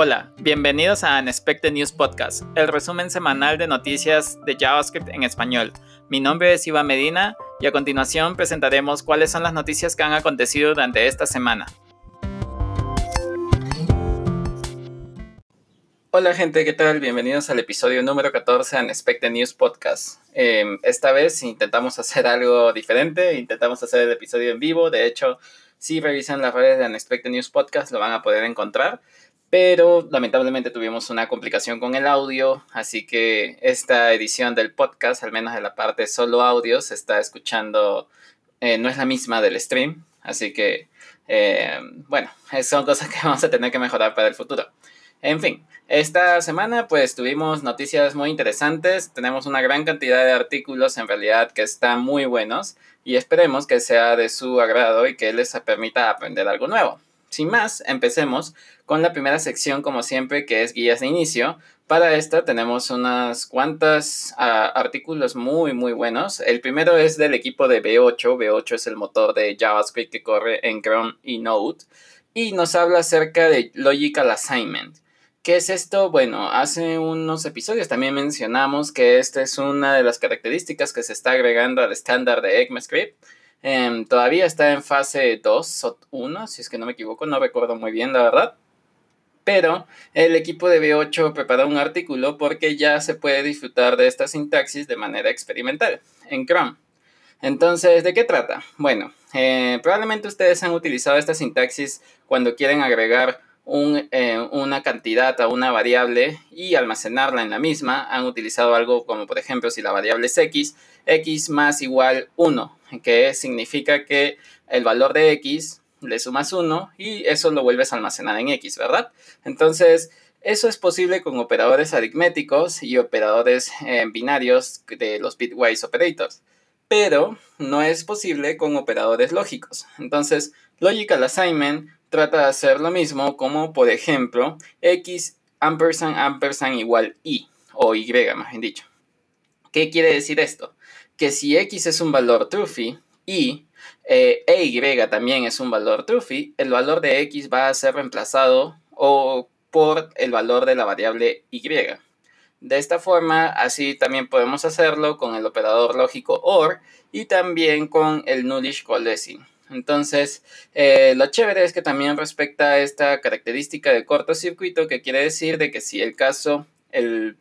Hola, bienvenidos a Unexpected News Podcast, el resumen semanal de noticias de JavaScript en español. Mi nombre es Iván Medina y a continuación presentaremos cuáles son las noticias que han acontecido durante esta semana. Hola gente, ¿qué tal? Bienvenidos al episodio número 14 de Unexpected News Podcast. Em, esta vez intentamos hacer algo diferente, intentamos hacer el episodio en vivo, de hecho, si revisan las redes de Unexpected News Podcast lo van a poder encontrar pero lamentablemente tuvimos una complicación con el audio, así que esta edición del podcast, al menos de la parte solo audio, se está escuchando, eh, no es la misma del stream, así que, eh, bueno, son cosas que vamos a tener que mejorar para el futuro. En fin, esta semana pues tuvimos noticias muy interesantes, tenemos una gran cantidad de artículos en realidad que están muy buenos y esperemos que sea de su agrado y que les permita aprender algo nuevo. Sin más, empecemos con la primera sección, como siempre, que es guías de inicio. Para esta tenemos unas cuantas ah, artículos muy, muy buenos. El primero es del equipo de B8. B8 es el motor de JavaScript que corre en Chrome y Node. Y nos habla acerca de Logical Assignment. ¿Qué es esto? Bueno, hace unos episodios también mencionamos que esta es una de las características que se está agregando al estándar de ECMAScript Em, todavía está en fase 2 o 1, si es que no me equivoco, no recuerdo muy bien la verdad. Pero el equipo de B8 preparó un artículo porque ya se puede disfrutar de esta sintaxis de manera experimental en Chrome. Entonces, ¿de qué trata? Bueno, eh, probablemente ustedes han utilizado esta sintaxis cuando quieren agregar eh, una cantidad a una variable y almacenarla en la misma. Han utilizado algo como, por ejemplo, si la variable es x, x más igual 1 que significa que el valor de x le sumas 1 y eso lo vuelves a almacenar en x, ¿verdad? Entonces, eso es posible con operadores aritméticos y operadores eh, binarios de los bitwise operators, pero no es posible con operadores lógicos. Entonces, logical assignment trata de hacer lo mismo como, por ejemplo, x ampersand ampersand igual y, o y más bien dicho. ¿Qué quiere decir esto? que si x es un valor truthy y eh, e y también es un valor truthy, el valor de x va a ser reemplazado o por el valor de la variable y. De esta forma, así también podemos hacerlo con el operador lógico OR y también con el nullish coalescing. Entonces, eh, lo chévere es que también respecta a esta característica de cortocircuito, que quiere decir de que si el caso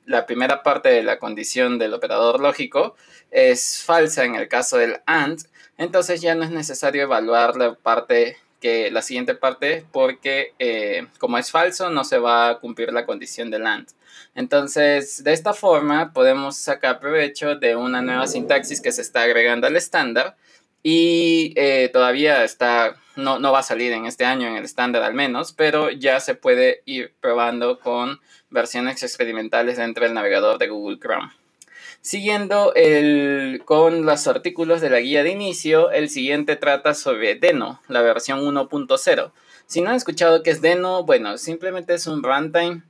la primera parte de la condición del operador lógico es falsa en el caso del AND, entonces ya no es necesario evaluar la parte que la siguiente parte porque eh, como es falso no se va a cumplir la condición del AND. Entonces, de esta forma podemos sacar provecho de una nueva sintaxis que se está agregando al estándar y eh, todavía está, no, no va a salir en este año en el estándar al menos, pero ya se puede ir probando con versiones experimentales dentro del navegador de Google Chrome. Siguiendo el, con los artículos de la guía de inicio, el siguiente trata sobre Deno, la versión 1.0. Si no han escuchado qué es Deno, bueno, simplemente es un runtime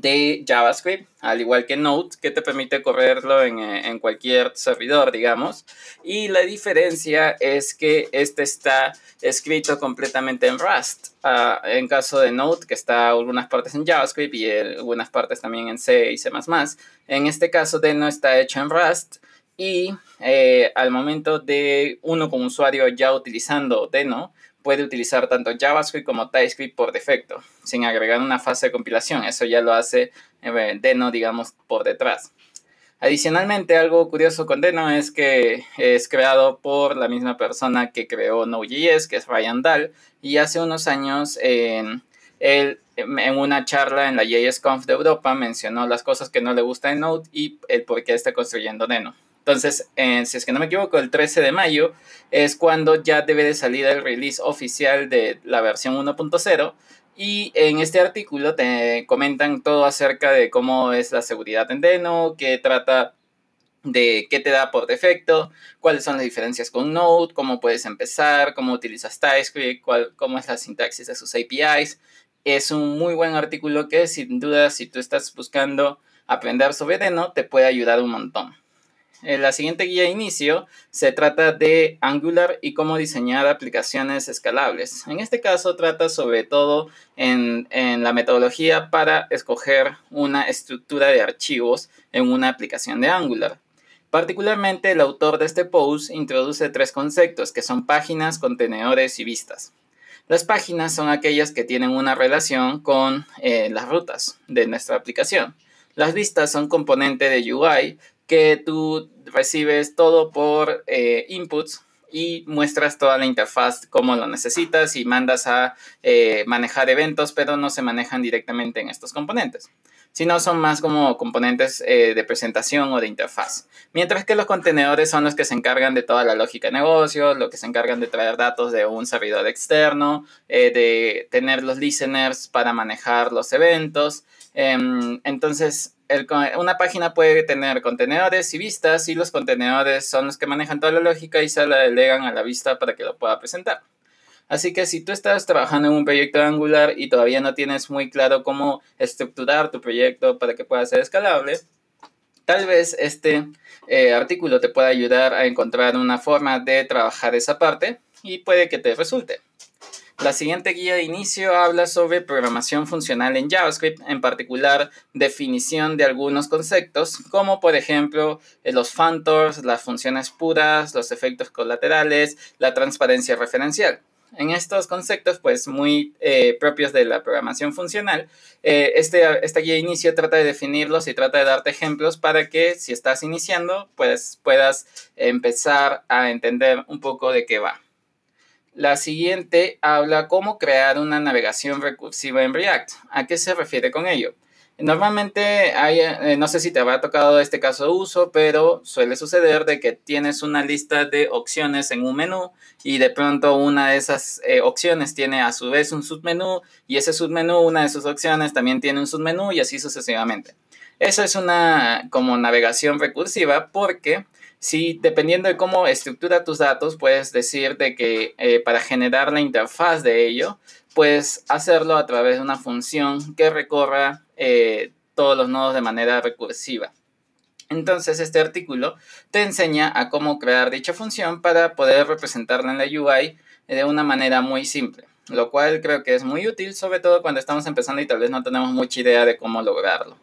de JavaScript, al igual que Node, que te permite correrlo en, eh, en, cualquier servidor, digamos. Y la diferencia es que este está escrito completamente en Rust. Uh, en caso de Node, que está algunas partes en JavaScript y algunas partes también en C y C++. En este caso, Deno está hecho en Rust. Y eh, al momento de uno como usuario ya utilizando Deno, puede utilizar tanto JavaScript como TypeScript por defecto, sin agregar una fase de compilación. Eso ya lo hace eh, Deno, digamos, por detrás. Adicionalmente, algo curioso con Deno es que es creado por la misma persona que creó Node.js, que es Ryan Dahl, y hace unos años él, en una charla en la JSConf de Europa mencionó las cosas que no le gusta de Node y el por qué está construyendo Deno. Entonces, eh, si es que no me equivoco, el 13 de mayo es cuando ya debe de salir el release oficial de la versión 1.0. Y en este artículo te comentan todo acerca de cómo es la seguridad en Deno, qué trata de qué te da por defecto, cuáles son las diferencias con Node, cómo puedes empezar, cómo utilizas TypeScript, cuál, cómo es la sintaxis de sus APIs. Es un muy buen artículo que sin duda si tú estás buscando aprender sobre Deno te puede ayudar un montón. En la siguiente guía de inicio se trata de Angular y cómo diseñar aplicaciones escalables. En este caso trata sobre todo en, en, la metodología para escoger una estructura de archivos en una aplicación de Angular. Particularmente el autor de este post introduce tres conceptos que son páginas, contenedores y vistas. Las páginas son aquellas que tienen una relación con eh, las rutas de nuestra aplicación. Las vistas son componente de UI que tú recibes todo por eh, inputs y muestras toda la interfaz como lo necesitas y mandas a eh, manejar eventos, pero no se manejan directamente en estos componentes, sino son más como componentes eh, de presentación o de interfaz. Mientras que los contenedores son los que se encargan de toda la lógica de negocio, lo que se encargan de traer datos de un servidor externo, de tener los listeners para manejar los eventos. Em, una página puede tener contenedores y vistas y los contenedores son los que manejan toda la lógica y se la delegan a la vista para que lo pueda presentar. Así que si tú estás trabajando en un proyecto Angular y todavía no tienes muy claro cómo estructurar tu proyecto para que pueda ser escalable, tal vez este eh, artículo te pueda ayudar a encontrar una forma de trabajar esa parte y puede que te resulte. La siguiente guía de inicio habla sobre programación funcional en JavaScript, en particular definición de algunos conceptos, como por ejemplo eh, los functors, las funciones puras, los efectos colaterales, la transparencia referencial. En estos conceptos, pues muy eh, propios de la programación funcional, eh, este, esta guía de inicio trata de definirlos y trata de darte ejemplos para que si estás iniciando, pues puedas empezar a entender un poco de qué va. La siguiente habla cómo crear una navegación recursiva en React. ¿A qué se refiere con ello? Normalmente hay, eh, no sé si te habrá tocado este caso de uso, pero suele suceder de que tienes una lista de opciones en un menú y de pronto una de esas eh, opciones tiene a su vez un submenú y ese submenú, una de sus opciones también tiene un submenú y así sucesivamente. Eso es una como navegación recursiva porque si dependiendo de cómo estructura tus datos, puedes decir de que eh, para generar la interfaz de ello, puedes hacerlo a través de una función que recorra eh, todos los nodos de manera recursiva. Entonces este artículo te enseña a cómo crear dicha función para poder representarla en la UI de una manera muy simple, lo cual creo que es muy útil, sobre todo cuando estamos empezando y tal vez no tenemos mucha idea de cómo lograrlo.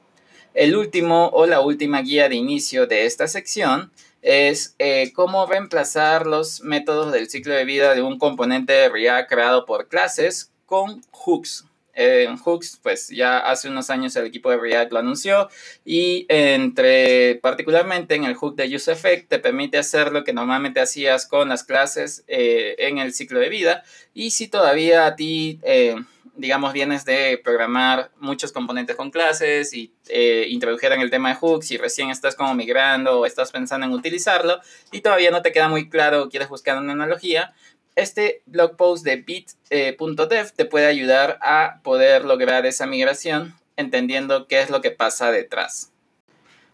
El último o la última guía de inicio de esta sección es eh, cómo reemplazar los métodos del ciclo de vida de un componente de React creado por clases con hooks. En hooks, pues ya hace unos años el equipo de React lo anunció y entre particularmente en el hook de UseEffect te permite hacer lo que normalmente hacías con las clases eh, en el ciclo de vida y si todavía a ti eh, digamos, vienes de programar muchos componentes con clases y eh, introdujeran el tema de hooks y recién estás como migrando o estás pensando en utilizarlo y todavía no te queda muy claro o quieres buscar una analogía, este blog post de bit.dev eh, te puede ayudar a poder lograr esa migración entendiendo qué es lo que pasa detrás.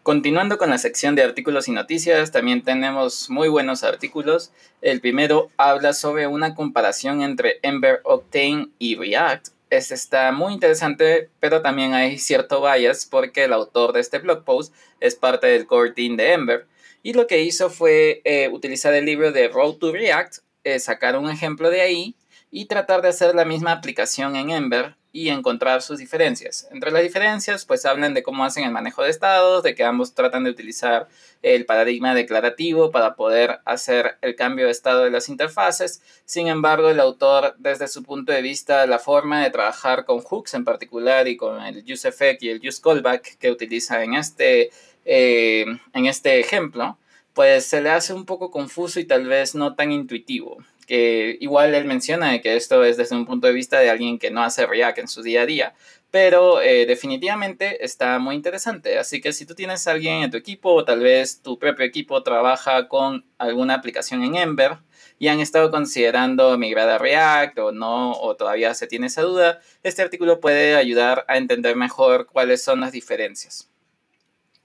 Continuando con la sección de artículos y noticias, también tenemos muy buenos artículos. El primero habla sobre una comparación entre Ember Octane y React. Este está muy interesante, pero también hay cierto bias porque el autor de este blog post es parte del core team de Ember. Y lo que hizo fue eh, utilizar el libro de Road to React, eh, sacar un ejemplo de ahí y tratar de hacer la misma aplicación en Ember y encontrar sus diferencias. Entre las diferencias, pues hablan de cómo hacen el manejo de estados, de que ambos tratan de utilizar el paradigma declarativo para poder hacer el cambio de estado de las interfaces. Sin embargo, el autor, desde su punto de vista, la forma de trabajar con hooks en particular y con el use effect y el use callback que utiliza en este, eh, en este ejemplo, pues se le hace un poco confuso y tal vez no tan intuitivo que igual él menciona que esto es desde un punto de vista de alguien que no hace React en su día a día, pero eh, definitivamente está muy interesante. Así que si tú tienes a alguien en tu equipo o tal vez tu propio equipo trabaja con alguna aplicación en Ember y han estado considerando migrar a React o no, o todavía se tiene esa duda, este artículo puede ayudar a entender mejor cuáles son las diferencias.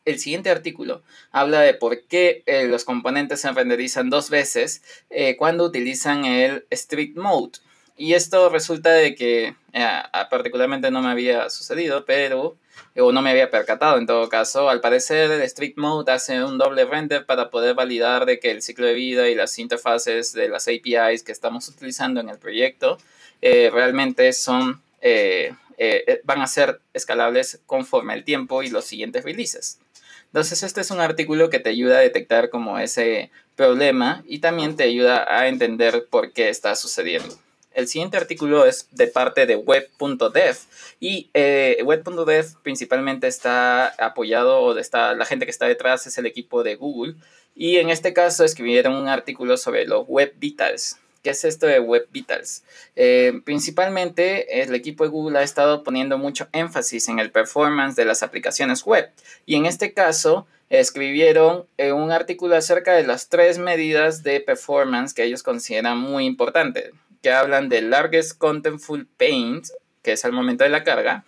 El siguiente artículo habla de por qué eh, los componentes se renderizan dos veces eh, cuando utilizan el strict mode. Y esto resulta de que, eh, particularmente no me había sucedido, pero o no me había percatado en todo caso. Al parecer el Strict Mode hace un doble render para poder validar de que el ciclo de vida y las interfaces de las APIs que estamos utilizando en el proyecto realmente son, van a ser escalables conforme el tiempo y los siguientes releases. Entonces este es un artículo que te ayuda a detectar como ese problema y también te ayuda a entender por qué está sucediendo. El siguiente artículo es de parte de web.dev y eh, web.dev principalmente está apoyado o está, la gente que está detrás es el equipo de Google y en este caso escribieron un artículo sobre los web vitals. ¿Qué es esto de Web Vitals? Eh, principalmente el equipo de Google ha estado poniendo mucho énfasis en el performance de las aplicaciones web y en este caso escribieron eh, un artículo acerca de las tres medidas de performance que ellos consideran muy importantes que hablan del largest contentful paint, que es al momento de la carga,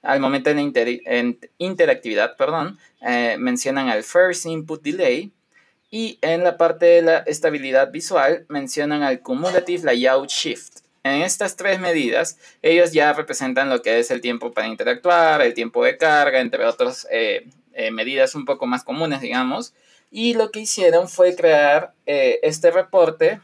al momento de la interactividad, perdón, eh, mencionan al first input delay y en la parte de la estabilidad visual mencionan al cumulative layout shift. En estas tres medidas, ellos ya representan lo que es el tiempo para interactuar, el tiempo de carga, entre otras eh, eh, medidas un poco más comunes, digamos. Y lo que hicieron fue crear este reporte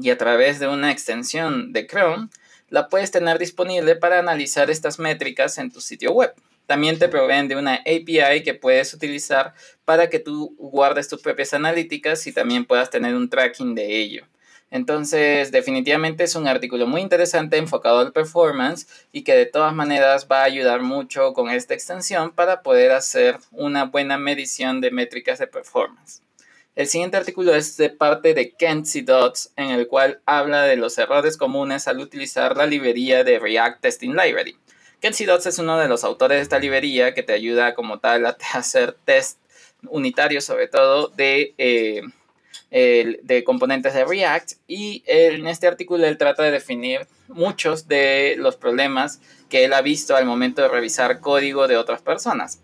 y a través de una extensión de Chrome la puedes tener disponible para analizar estas métricas en tu sitio web. También te proveen de una API que puedes utilizar para que tú guardes tus propias analíticas y también puedas tener un tracking de ello. Entonces, definitivamente es un artículo muy interesante enfocado al performance y que de todas maneras va a ayudar mucho con esta extensión para poder hacer una buena medición de métricas de performance. El siguiente artículo es de parte de Kenzie Dots, en el cual habla de los errores comunes al utilizar la librería de React Testing Library. Kenzie Dots es uno de los autores de esta librería que te ayuda como tal a hacer test unitarios sobre todo de, eh, de componentes de React y en este artículo él trata de definir muchos de los problemas que él ha visto al momento de revisar código de otras personas.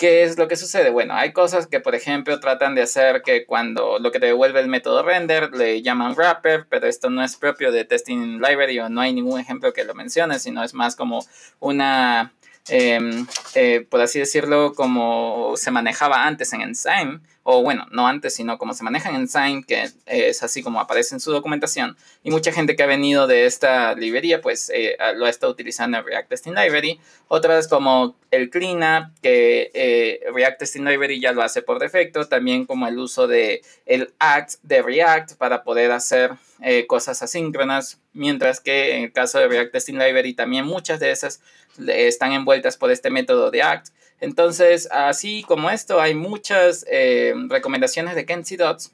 ¿Qué es lo que sucede? Bueno, hay cosas que, por ejemplo, tratan de hacer que cuando lo que te devuelve el método render le llaman wrapper, pero esto no es propio de Testing Library o no hay ningún ejemplo que lo mencione, sino es más como una Em, eh, por así decirlo, como se manejaba antes en Ensign, o bueno, no antes, sino como se maneja en Ensign, que es así como aparece en su documentación, y mucha gente que ha venido de esta librería, pues eh, lo estado utilizando en React Testing Library, otras como el cleanup, que eh, React Testing Library ya lo hace por defecto, también como el uso de el act de React para poder hacer cosas asíncronas, mientras que en el caso de React Testing Library también muchas de esas están envueltas por este método de ACT. Entonces, así como esto, hay muchas eh, recomendaciones de Kenzie Dots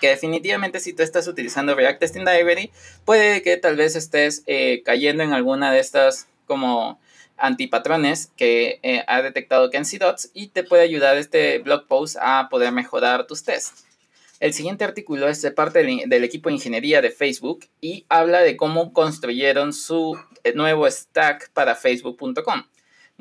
que definitivamente si tú estás utilizando React Testing Library, puede que tal vez estés eh, cayendo en alguna de estas como antipatrones que eh, ha detectado Kenzie Dots y te puede ayudar este blog post a poder mejorar tus tests. El siguiente artículo es de parte del, equipo de ingeniería de Facebook y habla de cómo construyeron su nuevo stack para facebook.com.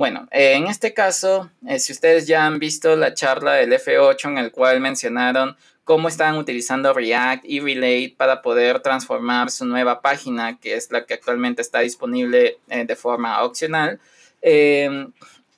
Bueno, eh, en este caso, eh, si ustedes ya han visto la charla del F8 en el cual mencionaron cómo están utilizando React y Relate para poder transformar su nueva página, que es la que actualmente está disponible de forma opcional,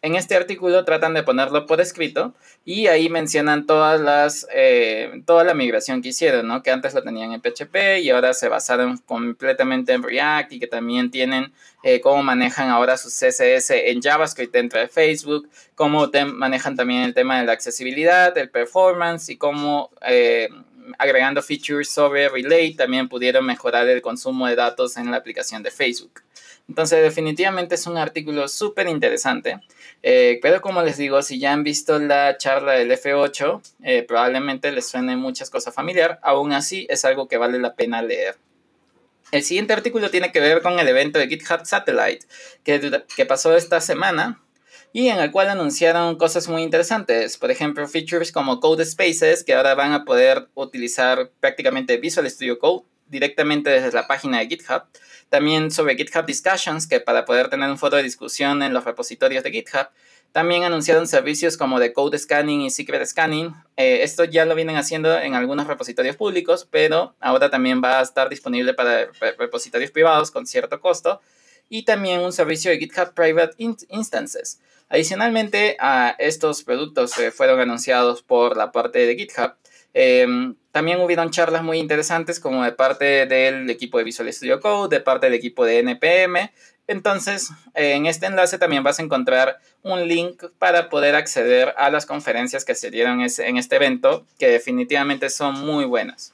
en este artículo tratan de ponerlo por escrito y ahí mencionan todas las, eh, toda la migración que hicieron, ¿no? Que antes lo tenían en PHP y ahora se basaron completamente en React y que también tienen eh, cómo manejan ahora sus CSS en JavaScript dentro de Facebook, cómo manejan también el tema de la accesibilidad, el performance y cómo eh, agregando features sobre Relay también pudieron mejorar el consumo de datos en la aplicación de Facebook. Entonces definitivamente es un artículo súper interesante. Eh, pero como les digo, si ya han visto la charla del F8, eh, probablemente les suene muchas cosas familiar. Aún así es algo que vale la pena leer. El siguiente artículo tiene que ver con el evento de GitHub Satellite que, que pasó esta semana y en el cual anunciaron cosas muy interesantes. Por ejemplo, features como Code Spaces que ahora van a poder utilizar prácticamente Visual Studio Code directamente desde la página de GitHub. También sobre GitHub Discussions, que para poder tener un foro de discusión en los repositorios de GitHub. También anunciaron servicios como de Code Scanning y Secret Scanning. Eh, esto ya lo vienen haciendo en algunos repositorios públicos, pero ahora también va a estar disponible para repositorios privados con cierto costo. y también un servicio de GitHub Private Instances. Adicionalmente a estos productos fueron anunciados por la parte de GitHub, em, también hubieron charlas muy interesantes como de parte del equipo de Visual Studio Code, de parte del equipo de NPM. Entonces, en este enlace también vas a encontrar un link para poder acceder a las conferencias que se dieron en este evento, que definitivamente son muy buenas.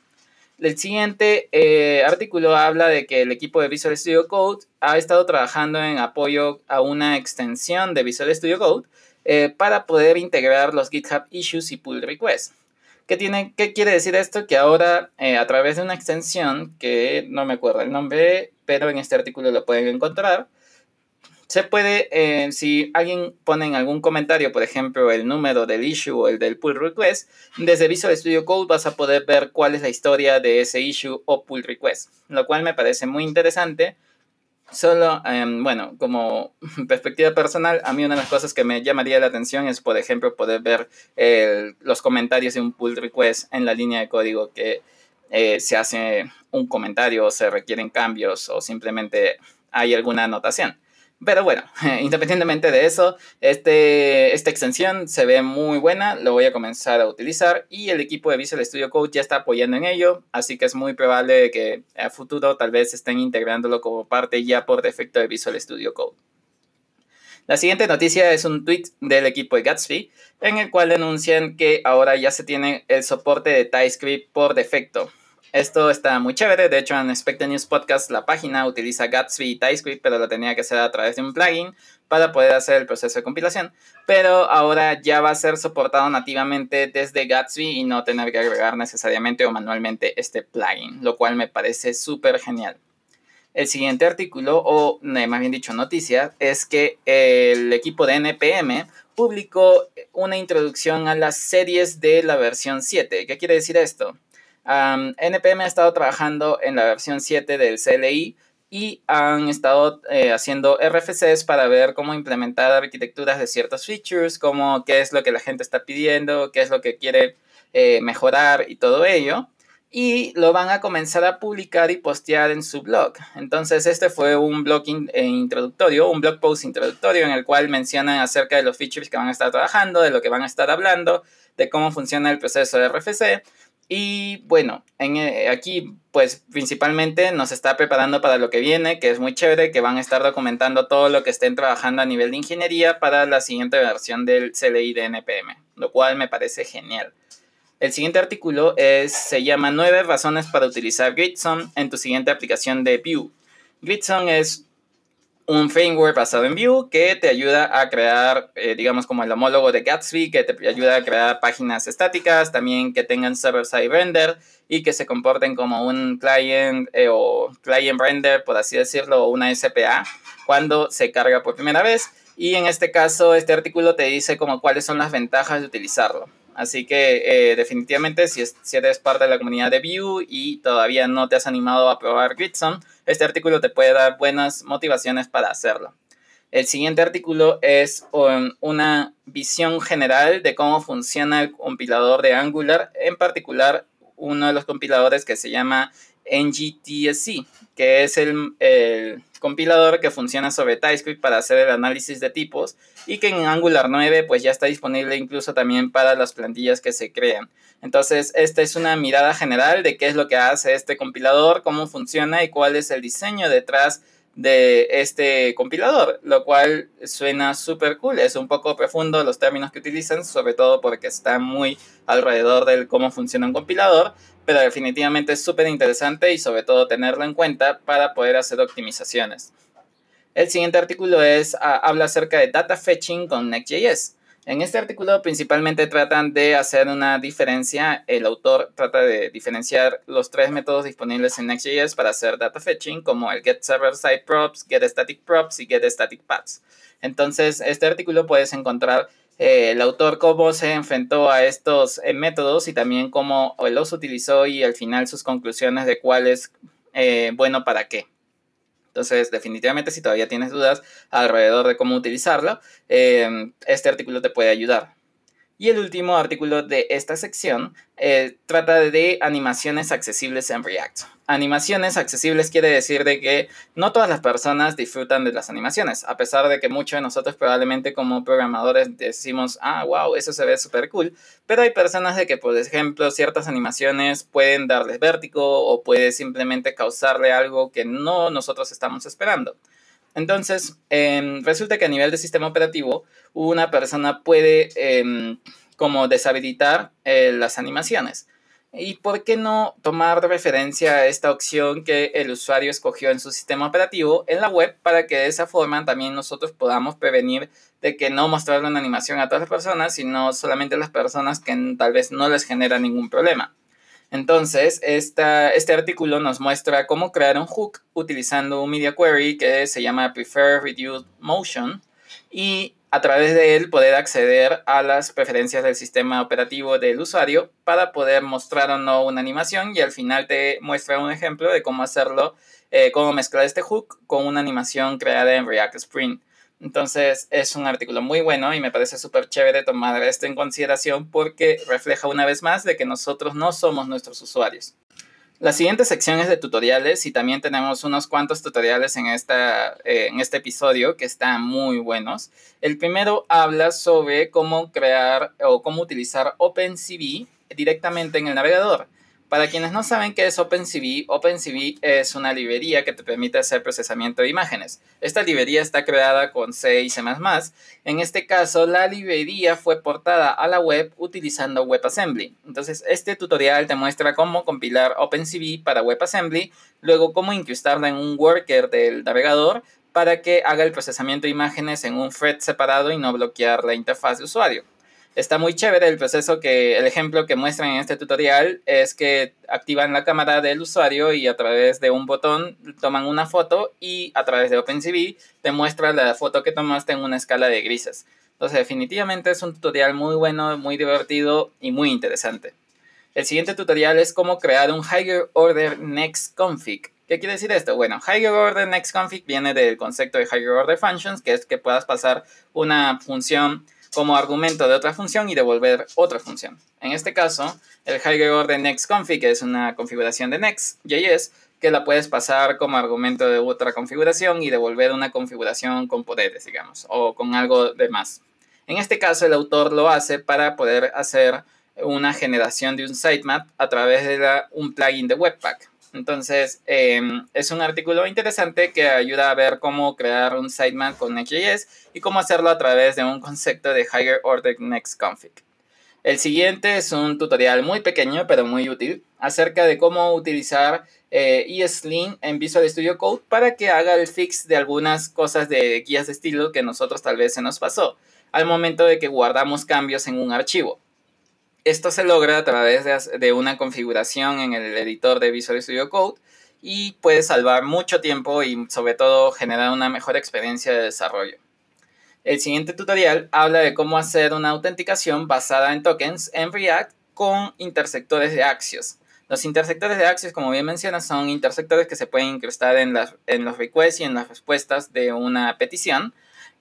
El siguiente eh, artículo habla de que el equipo de Visual Studio Code ha estado trabajando en apoyo a una extensión de Visual Studio Code eh, para poder integrar los GitHub issues y pull requests. ¿Qué, tiene, ¿Qué quiere decir esto? Que ahora eh, a través de una extensión, que no me acuerdo el nombre, pero en este artículo lo pueden encontrar, se puede, eh, si alguien pone en algún comentario, por ejemplo, el número del issue o el del pull request, desde Visual Studio Code vas a poder ver cuál es la historia de ese issue o pull request, lo cual me parece muy interesante. Solo, em, bueno, como perspectiva personal, a mí una de las cosas que me llamaría la atención es, por ejemplo, poder ver los comentarios de un pull request en la línea de código que eh, se hace un comentario o se requieren cambios o simplemente hay alguna anotación. Pero bueno, independientemente de eso, este, esta extensión se ve muy buena, lo voy a comenzar a utilizar y el equipo de Visual Studio Code ya está apoyando en ello, así que es muy probable que a futuro tal vez estén integrándolo como parte ya por defecto de Visual Studio Code. La siguiente noticia es un tweet del equipo de Gatsby en el cual denuncian que ahora ya se tiene el soporte de TypeScript por defecto. Esto está muy chévere. De hecho, en Spectre News Podcast la página utiliza Gatsby y TypeScript, pero lo tenía que hacer a través de un plugin para poder hacer el proceso de compilación. Pero ahora ya va a ser soportado nativamente desde Gatsby y no tener que agregar necesariamente o manualmente este plugin, lo cual me parece súper genial. El siguiente artículo, o eh, más bien dicho noticia, es que el equipo de NPM publicó una introducción a las series de la versión 7. ¿Qué quiere decir esto? NPM ha estado trabajando en la versión 7 del CLI y han estado eh, haciendo RFCs para ver cómo implementar arquitecturas de ciertos features, como qué es lo que la gente está pidiendo, qué es lo que quiere eh, mejorar y todo ello. Y lo van a comenzar a publicar y postear en su blog. Entonces, este fue un blog eh, introductorio, un blog post introductorio en el cual mencionan acerca de los features que van a estar trabajando, de lo que van a estar hablando, de cómo funciona el proceso de RFC y bueno, en, eh, aquí pues principalmente nos está preparando para lo que viene, que es muy chévere, que van a estar documentando todo lo que estén trabajando a nivel de ingeniería para la siguiente versión del CLI de NPM, lo cual me parece genial. El siguiente artículo es, se llama 9 razones para utilizar Gridzone en tu siguiente aplicación de Vue. Gridzone es un framework basado en Vue que te ayuda a crear, eh, digamos, como el homólogo de Gatsby, que te ayuda a crear páginas estáticas, también que tengan server-side render y que se comporten como un client eh, o client render, por así decirlo, o una SPA cuando se carga por primera vez. Y en este caso, este artículo te dice como cuáles son las ventajas de utilizarlo. Así que eh, definitivamente si, si, eres parte de la comunidad de Vue y todavía no te has animado a probar Gridzone, este artículo te puede dar buenas motivaciones para hacerlo. El siguiente artículo es um, una visión general de cómo funciona el compilador de Angular, en particular uno de los compiladores que se llama NGTSC, que es el, compilador que funciona sobre TypeScript para hacer el análisis de tipos y que en Angular 9 pues ya está disponible incluso también para las plantillas que se crean. Entonces, esta es una mirada general de qué es lo que hace este compilador, cómo funciona y cuál es el diseño detrás de este compilador, lo cual suena súper cool. Es un poco profundo los términos que utilizan, sobre todo porque está muy alrededor de cómo funciona un compilador, pero definitivamente es súper interesante y sobre todo tenerlo en cuenta para poder hacer optimizaciones. El siguiente artículo es, ah, habla acerca de data fetching con Next.js. En este artículo principalmente tratan de hacer una diferencia, el autor trata de diferenciar los tres métodos disponibles en Next.js para hacer data fetching, como el get server side props, get static props y get static paths. Entonces, este artículo puedes encontrar eh, el autor cómo se enfrentó a estos eh, métodos y también cómo los utilizó y al final sus conclusiones de cuál es eh, bueno para qué. Entonces, definitivamente, si todavía tienes dudas alrededor de cómo utilizarlo, este artículo te puede ayudar. Y el último artículo de esta sección eh, trata de animaciones accesibles en React. Animaciones accesibles quiere decir de que no todas las personas disfrutan de las animaciones, a pesar de que muchos de nosotros probablemente como programadores decimos, ah, wow, eso se ve súper cool, pero hay personas de que, por ejemplo, ciertas animaciones pueden darles vértigo o puede simplemente causarle algo que no nosotros estamos esperando. Entonces, em, resulta que a nivel de sistema operativo, una persona puede em, como deshabilitar eh, las animaciones. ¿Y por qué no tomar referencia a esta opción que el usuario escogió en su sistema operativo en la web para que de esa forma también nosotros podamos prevenir de que no mostrarle una animación a todas las personas, sino solamente a las personas que tal vez no les genera ningún problema? Entonces, este artículo nos muestra cómo crear un hook utilizando un media query que se llama Prefer Reduced Motion y a través de él poder acceder a las preferencias del sistema operativo del usuario para poder mostrar o no una animación y al final te muestra un ejemplo de cómo hacerlo, eh, cómo mezclar este hook con una animación creada en React Spring. Entonces es un artículo muy bueno y me parece súper chévere tomar esto en consideración porque refleja una vez más de que nosotros no somos nuestros usuarios. La siguiente sección es de tutoriales y también tenemos unos cuantos tutoriales en, esta, eh, en este episodio que están muy buenos. El primero habla sobre cómo crear o cómo utilizar OpenCV directamente en el navegador. Para quienes no saben qué es OpenCV, OpenCV es una librería que te permite hacer procesamiento de imágenes. Esta librería está creada con C y C++. En este caso, la librería fue portada a la web utilizando WebAssembly. Entonces, este tutorial te muestra cómo compilar OpenCV para WebAssembly, luego cómo incrustarla en un worker del navegador para que haga el procesamiento de imágenes en un thread separado y no bloquear la interfaz de usuario. Está muy chévere el proceso que, el ejemplo que muestran en este tutorial es que activan la cámara del usuario y a través de un botón toman una foto y a través de OpenCV te muestra la foto que tomaste en una escala de grises. Entonces definitivamente es un tutorial muy bueno, muy divertido y muy interesante. El siguiente tutorial es cómo crear un Higher Order Next Config. ¿Qué quiere decir esto? Bueno, Higher Order Next Config viene del concepto de Higher Order Functions, que es que puedas pasar una función como argumento de otra función y devolver otra función. En este caso, el higher order next config es una configuración de next.js que la puedes pasar como argumento de otra configuración y devolver una configuración con poderes, digamos, o con algo de más. En este caso, el autor lo hace para poder hacer una generación de un sitemap a través de un plugin de Webpack. Entonces, em, es un artículo interesante que ayuda a ver cómo crear un sitemap con Next.js y cómo hacerlo a través de un concepto de Higher Order Next Config. El siguiente es un tutorial muy pequeño pero muy útil acerca de cómo utilizar eh, ESLint en Visual Studio Code para que haga el fix de algunas cosas de guías de estilo que nosotros tal vez se nos pasó al momento de que guardamos cambios en un archivo. Esto se logra a través de, una configuración en el editor de Visual Studio Code y puede salvar mucho tiempo y sobre todo generar una mejor experiencia de desarrollo. El siguiente tutorial habla de cómo hacer una autenticación basada en tokens en React con intersectores de Axios. Los intersectores de Axios, como bien mencionas, son intersectores que se pueden incrustar en, en los requests y en las respuestas de una petición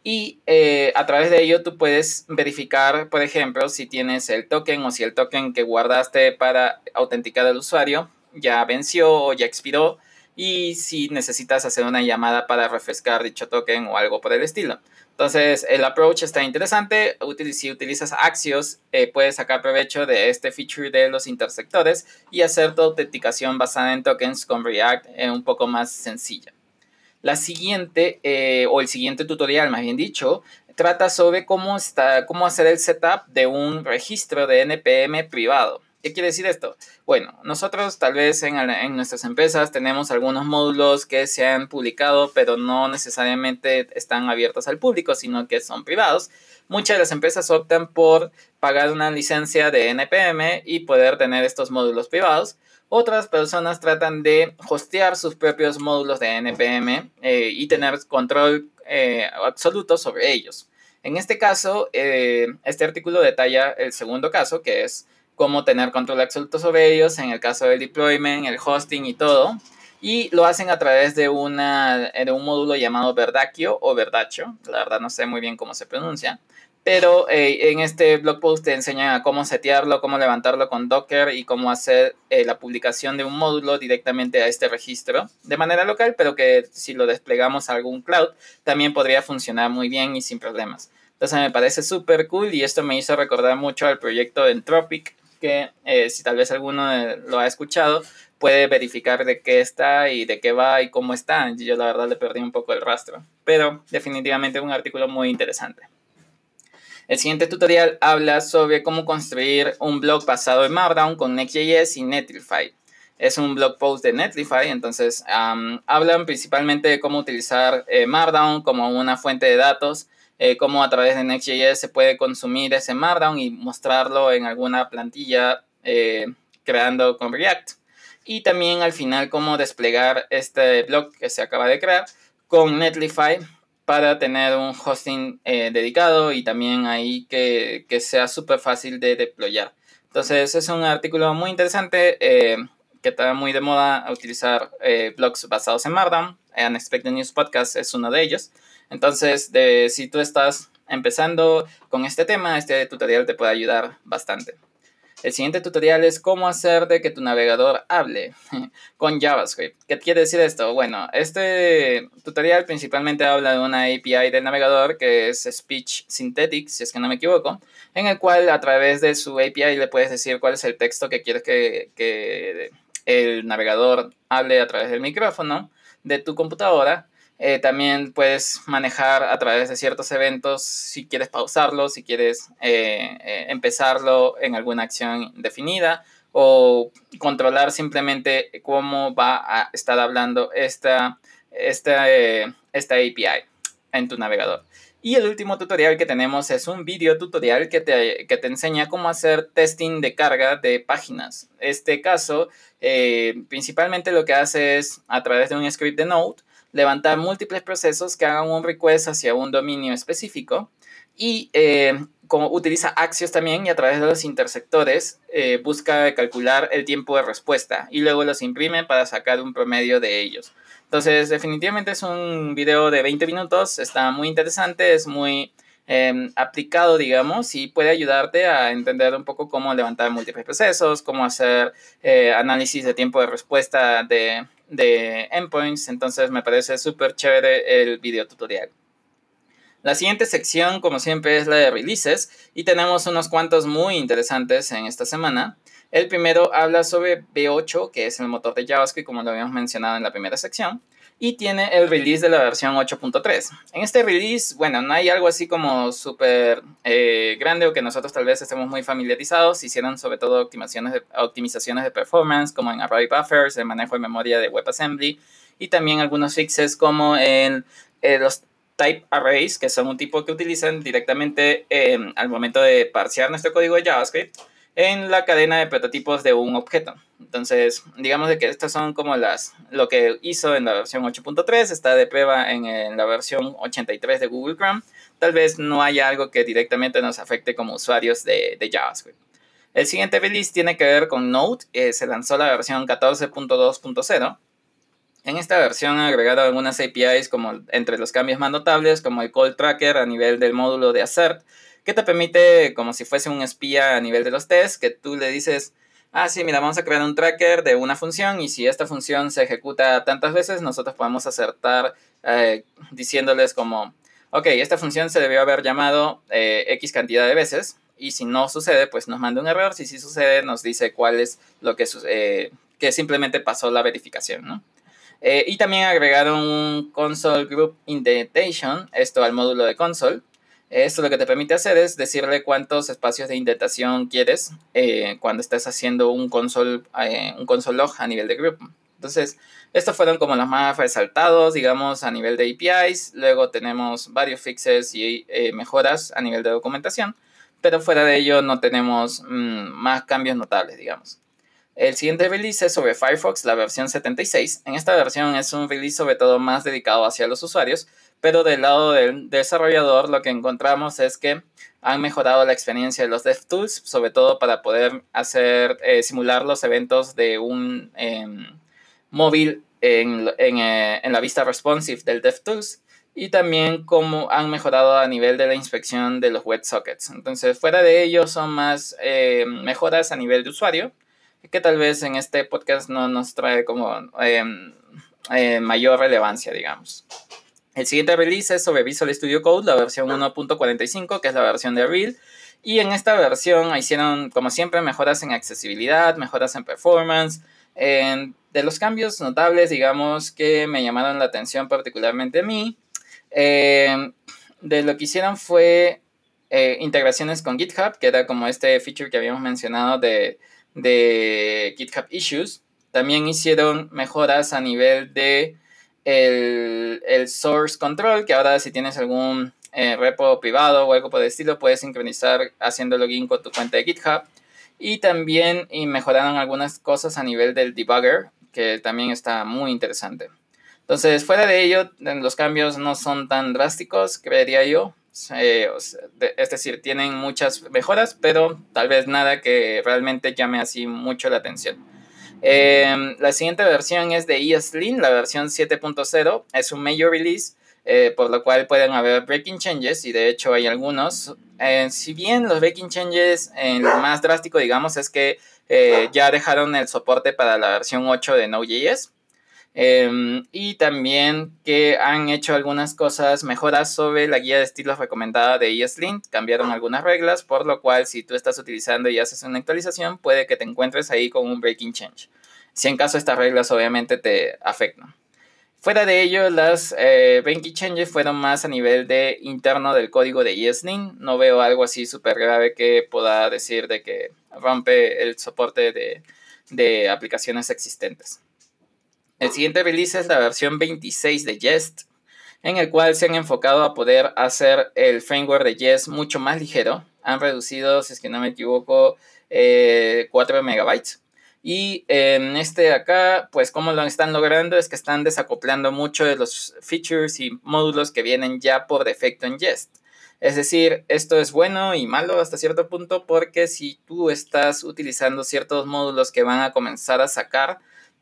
y eh, a través de ello tú puedes verificar, por ejemplo, si tienes el token o si el token que guardaste para autenticar al usuario ya venció o ya expiró y si necesitas hacer una llamada para refrescar dicho token o algo por el estilo. Entonces, el approach está interesante. Si utilizas Axios, eh, puedes sacar provecho de este feature de los intersectores y hacer tu autenticación basada en tokens con React eh, un poco más sencilla. La siguiente, eh, o el siguiente tutorial, más bien dicho, trata sobre cómo, está, cómo hacer el setup de un registro de NPM privado. ¿Qué quiere decir esto? Bueno, nosotros tal vez en, en, nuestras empresas tenemos algunos módulos que se han publicado, pero no necesariamente están abiertos al público, sino que son privados. Muchas de las empresas optan por pagar una licencia de NPM y poder tener estos módulos privados. Otras personas tratan de hostear sus propios módulos de NPM eh, y tener control eh, absoluto sobre ellos. En este caso, eh, este artículo detalla el segundo caso, que es cómo tener control absoluto sobre ellos en el caso del deployment, el hosting y todo. Y lo hacen a través de, un módulo llamado Verdacchio o Verdaccio, la verdad no sé muy bien cómo se pronuncia, pero eh, en este blog post te enseñan cómo setearlo, cómo levantarlo con Docker y cómo hacer eh, la publicación de un módulo directamente a este registro de manera local, pero que si lo desplegamos a algún cloud también podría funcionar muy bien y sin problemas. Entonces me parece súper cool y esto me hizo recordar mucho al proyecto Entropic, que eh, si tal vez alguno lo ha escuchado, puede verificar de qué está y de qué va y cómo está. Yo la verdad le perdí un poco el rastro, pero definitivamente un artículo muy interesante. El siguiente tutorial habla sobre cómo construir un blog basado en Markdown con Next.js y Netlify. Es un blog post de Netlify, entonces hablan principalmente de cómo utilizar eh, Markdown como una fuente de datos, eh, cómo a través de Next.js se puede consumir ese Markdown y mostrarlo en alguna plantilla eh, creando con React. Y también al final cómo desplegar este blog que se acaba de crear con Netlify para tener un hosting eh, dedicado y también ahí que, sea súper fácil de deployar. Entonces es un artículo muy interesante eh, que está muy de moda utilizar eh, blogs basados en Markdown. Unexpected News Podcast es uno de ellos. Entonces, si tú estás empezando con este tema, este tutorial te puede ayudar bastante. El siguiente tutorial es cómo hacer de que tu navegador hable con JavaScript. ¿Qué quiere decir esto? Bueno, este tutorial principalmente habla de una API del navegador que es Speech Synthetics, si es que no me equivoco, en el cual a través de su API le puedes decir cuál es el texto que quieres que, que el navegador hable a través del micrófono de tu computadora eh, también puedes manejar a través de ciertos eventos si quieres pausarlo, si quieres eh, eh, empezarlo en alguna acción definida o controlar simplemente cómo va a estar hablando esta, esta, esta API en tu navegador. Y el último tutorial que tenemos es un video tutorial que te, que te enseña cómo hacer testing de carga de páginas. Este caso, principalmente lo que hace es a través de un script de Node, levantar múltiples procesos que hagan un request hacia un dominio específico y eh, como utiliza Axios también y a través de los intersectores eh, busca calcular el tiempo de respuesta y luego los imprime para sacar un promedio de ellos. Entonces definitivamente es un video de 20 minutos, está muy interesante, es muy em, aplicado digamos y puede ayudarte a entender un poco cómo levantar múltiples procesos, cómo hacer eh, análisis de tiempo de respuesta de de endpoints, entonces me parece súper chévere el video tutorial. La siguiente sección, como siempre, es la de releases y tenemos unos cuantos muy interesantes en esta semana. El primero habla sobre V8, que es el motor de JavaScript, como lo habíamos mencionado en la primera sección y tiene el release de la versión 8.3. En este release, bueno, no hay algo así como súper eh, grande o que nosotros tal vez estemos muy familiarizados. Hicieron sobre todo optimizaciones de, optimizaciones de performance como en array buffers, el manejo de memoria de WebAssembly y también algunos fixes como en eh, los type arrays, que son un tipo que utilizan directamente em, al momento de parsear nuestro código de JavaScript en la cadena de prototipos de un objeto. Entonces, digamos de que estas son como las, lo que hizo en la versión 8.3, está de prueba en, la versión 83 de Google Chrome. Tal vez no haya algo que directamente nos afecte como usuarios de, JavaScript. El siguiente release tiene que ver con Node, eh, se lanzó la versión 14.2.0. En esta versión agregado algunas APIs como entre los cambios más notables, como el call tracker a nivel del módulo de assert, que te permite, como si fuese un espía a nivel de los tests, que tú le dices, ah, sí, mira, vamos a crear un tracker de una función y si esta función se ejecuta tantas veces, nosotros podemos acertar eh, diciéndoles como, ok, esta función se debió haber llamado eh, X cantidad de veces y si no sucede, pues nos manda un error, si sí sucede, nos dice cuál es lo que, eh, que simplemente pasó la verificación, ¿no? y también agregaron un console group indentation, esto al módulo de console, esto lo que te permite hacer es decirle cuántos espacios de indentación quieres eh, cuando estés haciendo un console, eh, un console log a nivel de grupo. Entonces, estos fueron como los más resaltados, digamos, a nivel de APIs. Luego tenemos varios fixes y eh, mejoras a nivel de documentación. Pero fuera de ello no tenemos mm, más cambios notables, digamos. El siguiente release es sobre Firefox, la versión 76. En esta versión es un release sobre todo más dedicado hacia los usuarios, pero del lado del desarrollador lo que encontramos es que han mejorado la experiencia de los DevTools, sobre todo para poder hacer, eh, simular los eventos de un em, móvil en, en, la vista responsive del DevTools y también cómo han mejorado a nivel de la inspección de los WebSockets. Entonces, fuera de ello, son más eh, mejoras a nivel de usuario, que tal vez en este podcast no nos trae como em, eh, mayor relevancia, digamos. El siguiente release es sobre Visual Studio Code, la versión 1.45, que es la versión de Real. Y en esta versión hicieron, como siempre, mejoras en accesibilidad, mejoras en performance. de los cambios notables, digamos, que me llamaron la atención particularmente a mí, eh, de lo que hicieron fue eh, integraciones con GitHub, que era como este feature que habíamos mencionado de, GitHub Issues. También hicieron mejoras a nivel de el, source control, que ahora si tienes algún eh, repo privado o algo por el estilo, puedes sincronizar haciendo login con tu cuenta de GitHub. Y también y mejoraron algunas cosas a nivel del debugger, que también está muy interesante. Entonces, fuera de ello, los cambios no son tan drásticos, creería yo. es decir, tienen muchas mejoras, pero tal vez nada que realmente llame así mucho la atención. Em, la siguiente versión es de ESLint, la versión 7.0. Es un major release, eh, por lo cual pueden haber breaking changes, y de hecho hay algunos. Eh, si bien los breaking changes, el más drástico, digamos, es que eh, ya dejaron el soporte para la versión 8 de Node.js. Em, y también que han hecho algunas cosas, mejoras sobre la guía de estilos recomendada de ESLint, cambiaron algunas reglas, por lo cual si tú estás utilizando y haces una actualización, puede que te encuentres ahí con un breaking change. Si en caso estas reglas obviamente te afectan. Fuera de ello, las eh, breaking changes fueron más a nivel de interno del código de ESLint. No veo algo así súper grave que pueda decir de que rompe el soporte de, de aplicaciones existentes. El siguiente release es la versión 26 de Jest, en el cual se han enfocado a poder hacer el framework de Jest mucho más ligero. Han reducido, si es que no me equivoco, 4 eh, megabytes. Y en este acá, pues como lo están logrando es que están desacoplando mucho de los features y módulos que vienen ya por defecto en Jest. Es decir, esto es bueno y malo hasta cierto punto porque si tú estás utilizando ciertos módulos que van a comenzar a sacar,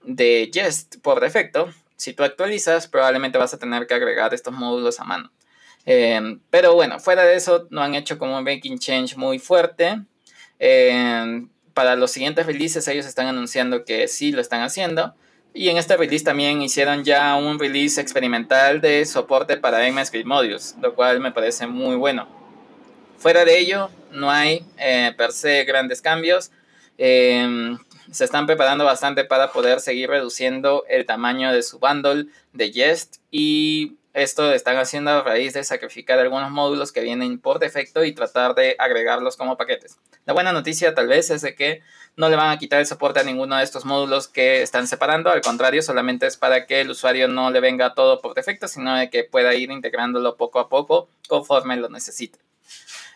de Jest por defecto, si tú actualizas, probablemente vas a tener que agregar estos módulos a mano. Em, pero bueno, fuera de eso, no han hecho como un breaking change muy fuerte. Em, para los siguientes releases, ellos están anunciando que sí lo están haciendo. Y en este release también hicieron ya un release experimental de soporte para ECMAScript Modules, lo cual me parece muy bueno. Fuera de ello, no hay eh, per se grandes cambios. Em, se están preparando bastante para poder seguir reduciendo el tamaño de su bundle de Jest y esto están haciendo a raíz de sacrificar algunos módulos que vienen por defecto y tratar de agregarlos como paquetes. La buena noticia tal vez es de que no le van a quitar el soporte a ninguno de estos módulos que están separando, al contrario, solamente es para que el usuario no le venga todo por defecto, sino de que pueda ir integrándolo poco a poco conforme lo necesite.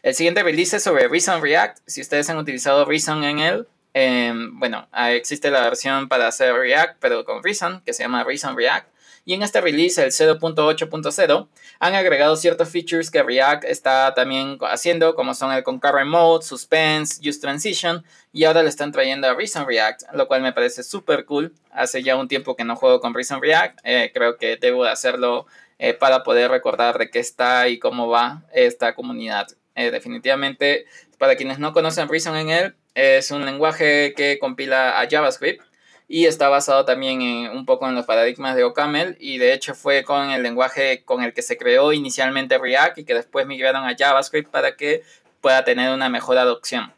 El siguiente release es sobre Reason React. Si ustedes han utilizado Reason en él, Em, bueno, ah, existe la versión para hacer React, pero con Reason, que se llama Reason React. Y en este release, el 0.8.0, han agregado ciertos features que React está también haciendo, como son el Concurrent Mode, Suspense, Use Transition, y ahora lo están trayendo a Reason React, lo cual me parece súper cool. Hace ya un tiempo que no juego con Reason React, eh, creo que debo de hacerlo eh, para poder recordar de qué está y cómo va esta comunidad. Eh, definitivamente, para quienes no conocen Reason en él, es un lenguaje que compila a JavaScript y está basado también en, un poco en los paradigmas de OCaml y de hecho fue con el lenguaje con el que se creó inicialmente React y que después migraron a JavaScript para que pueda tener una mejor adopción.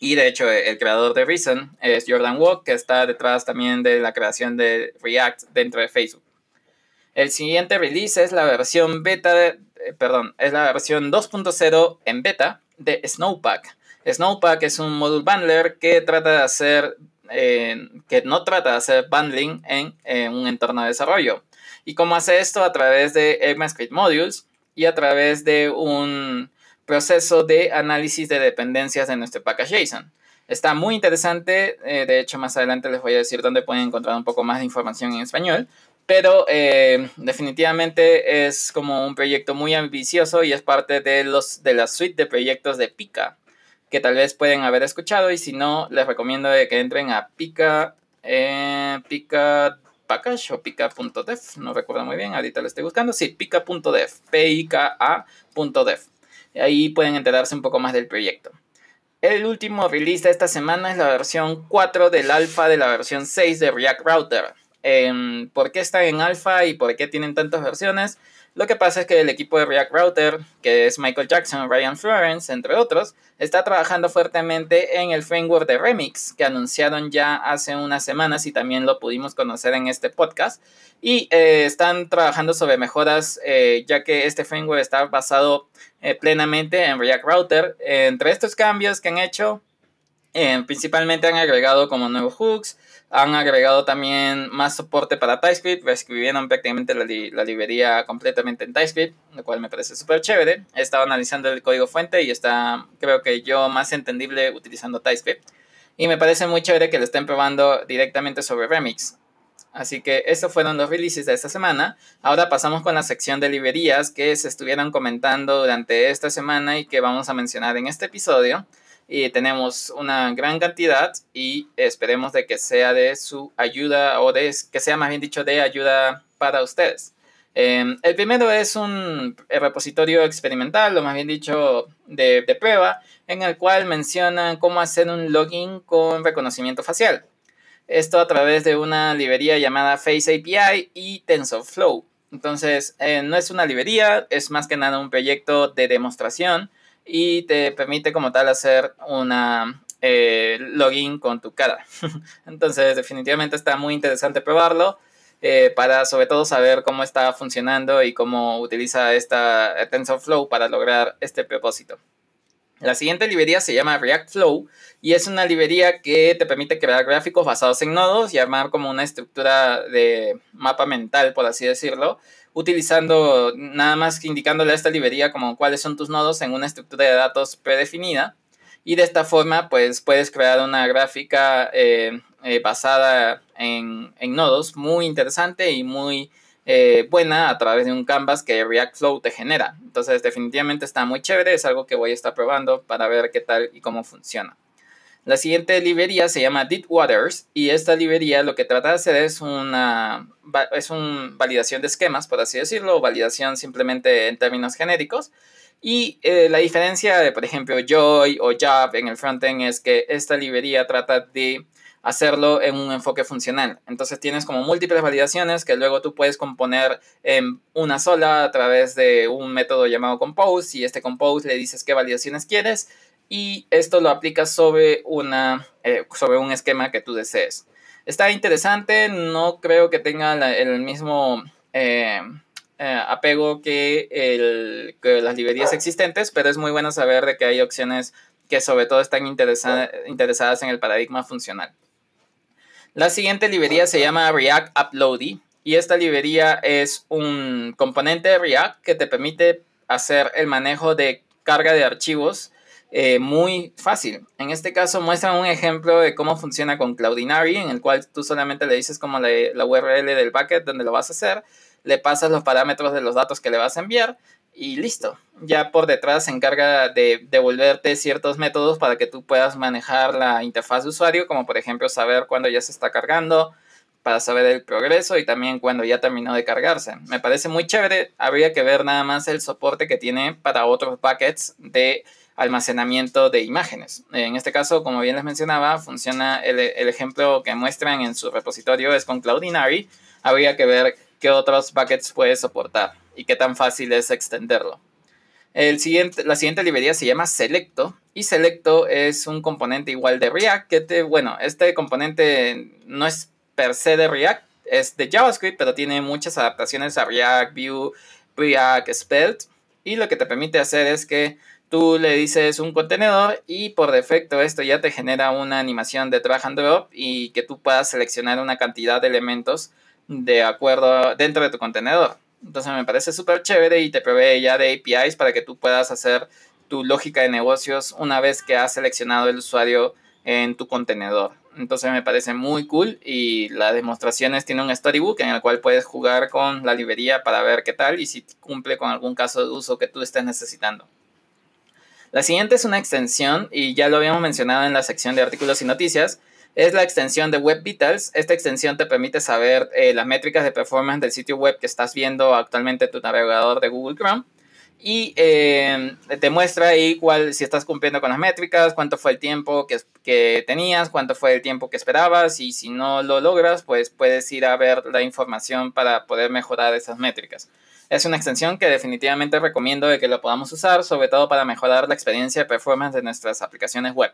Y de hecho el creador de Reason es Jordan Walk, que está detrás también de la creación de React dentro de Facebook. El siguiente release es la versión beta, eh, perdón, es la versión 2.0 en beta de Snowpack. Snowpack es un module bundler que trata de hacer, eh, que no trata de hacer bundling en, un entorno de desarrollo. ¿Y cómo hace esto? A través de ECMAScript Modules y a través de un proceso de análisis de dependencias de nuestro package JSON. Está muy interesante, eh, de hecho más adelante les voy a decir dónde pueden encontrar un poco más de información en español, pero eh, definitivamente es como un proyecto muy ambicioso y es parte de, los, de la suite de proyectos de Pika que tal vez pueden haber escuchado y si no, les recomiendo que entren a pica, eh, pica.io package o pica.dev, no recuerdo muy bien, ahorita lo estoy buscando, sí, pica.dev, P-I-K-A.dev. Ahí pueden enterarse un poco más del proyecto. El último release de esta semana es la versión 4 del alfa de la versión 6 de React Router. ¿Por qué están en alfa y por qué tienen tantas versiones? Lo que pasa es que el equipo de React Router, que es Michael Jackson, Ryan Florence, entre otros, está trabajando fuertemente en el framework de Remix, que anunciaron ya hace unas semanas y también lo pudimos conocer en este podcast. Y eh, están trabajando sobre mejoras, eh, ya que este framework está basado eh, plenamente en React Router. entre estos cambios que han hecho, principalmente han agregado como nuevos hooks, han agregado también más soporte para TypeScript, reescribieron prácticamente la, la, librería completamente en TypeScript, lo cual me parece súper chévere. He estado analizando el código fuente y está, creo que yo, más entendible utilizando TypeScript. Y me parece muy chévere que lo estén probando directamente sobre Remix. Así que estos fueron los releases de esta semana. Ahora pasamos con la sección de librerías que se estuvieron comentando durante esta semana y que vamos a mencionar en este episodio y tenemos una gran cantidad y esperemos de que sea de su ayuda o de que sea más bien dicho de ayuda para ustedes. Em, el primero es un repositorio experimental, o más bien dicho de, prueba, en el cual menciona cómo hacer un login con reconocimiento facial. Esto a través de una librería llamada Face API y TensorFlow. Entonces, eh, no es una librería, es más que nada un proyecto de demostración y te permite como tal hacer una eh, login con tu cara. Entonces definitivamente está muy interesante probarlo eh, para sobre todo saber cómo está funcionando y cómo utiliza esta TensorFlow para lograr este propósito. La siguiente librería se llama React Flow y es una librería que te permite crear gráficos basados en nodos y armar como una estructura de mapa mental, por así decirlo, utilizando nada más que indicándole a esta librería como cuáles son tus nodos en una estructura de datos predefinida. Y de esta forma, pues puedes crear una gráfica eh, eh, basada en, nodos muy interesante y muy eh, buena a través de un canvas que React Flow te genera. Entonces, definitivamente está muy chévere, es algo que voy a estar probando para ver qué tal y cómo funciona. La siguiente librería se llama Waters y esta librería lo que trata de hacer es una es un validación de esquemas, por así decirlo, validación simplemente en términos genéricos. Y eh, la diferencia de, por ejemplo, Joy o Job en el frontend es que esta librería trata de hacerlo en un enfoque funcional. Entonces tienes como múltiples validaciones que luego tú puedes componer en una sola a través de un método llamado compose y este compose le dices qué validaciones quieres y esto lo aplicas sobre, una, eh, sobre un esquema que tú desees. Está interesante, no creo que tenga el mismo eh, eh, apego que, el, que, las librerías existentes, pero es muy bueno saber de que hay opciones que sobre todo están interesadas en el paradigma funcional. La siguiente librería se llama React Uploady y esta librería es un componente de React que te permite hacer el manejo de carga de archivos eh, muy fácil. En este caso muestran un ejemplo de cómo funciona con Cloudinary, en el cual tú solamente le dices como la, URL del bucket donde lo vas a hacer, le pasas los parámetros de los datos que le vas a enviar y listo. Ya por detrás se encarga de devolverte ciertos métodos para que tú puedas manejar la interfaz de usuario, como por ejemplo saber cuándo ya se está cargando, para saber el progreso y también cuando ya terminó de cargarse. Me parece muy chévere, habría que ver nada más el soporte que tiene para otros buckets de almacenamiento de imágenes. En este caso, como bien les mencionaba, funciona el, ejemplo que muestran en su repositorio es con Cloudinary. Habría que ver qué otros buckets puede soportar y qué tan fácil es extenderlo. El siguiente, la siguiente librería se llama Selecto y Selecto es un componente igual de React que te, bueno, este componente no es per se de React, es de JavaScript, pero tiene muchas adaptaciones a React, Vue, React, Svelte y lo que te permite hacer es que tú le dices un contenedor y por defecto esto ya te genera una animación de drag and drop y que tú puedas seleccionar una cantidad de elementos de acuerdo dentro de tu contenedor. Entonces me parece súper chévere y te provee ya de APIs para que tú puedas hacer tu lógica de negocios una vez que has seleccionado el usuario en tu contenedor. Entonces me parece muy cool y las demostraciones tiene un storybook en el cual puedes jugar con la librería para ver qué tal y si cumple con algún caso de uso que tú estés necesitando. La siguiente es una extensión y ya lo habíamos mencionado en la sección de artículos y noticias, es la extensión de Web Vitals. Esta extensión te permite saber eh, las métricas de performance del sitio web que estás viendo actualmente en tu navegador de Google Chrome y eh, te muestra ahí cuál, si estás cumpliendo con las métricas, cuánto fue el tiempo que, que, tenías, cuánto fue el tiempo que esperabas y si no lo logras, pues puedes ir a ver la información para poder mejorar esas métricas. Es una extensión que definitivamente recomiendo de que lo podamos usar, sobre todo para mejorar la experiencia de performance de nuestras aplicaciones web.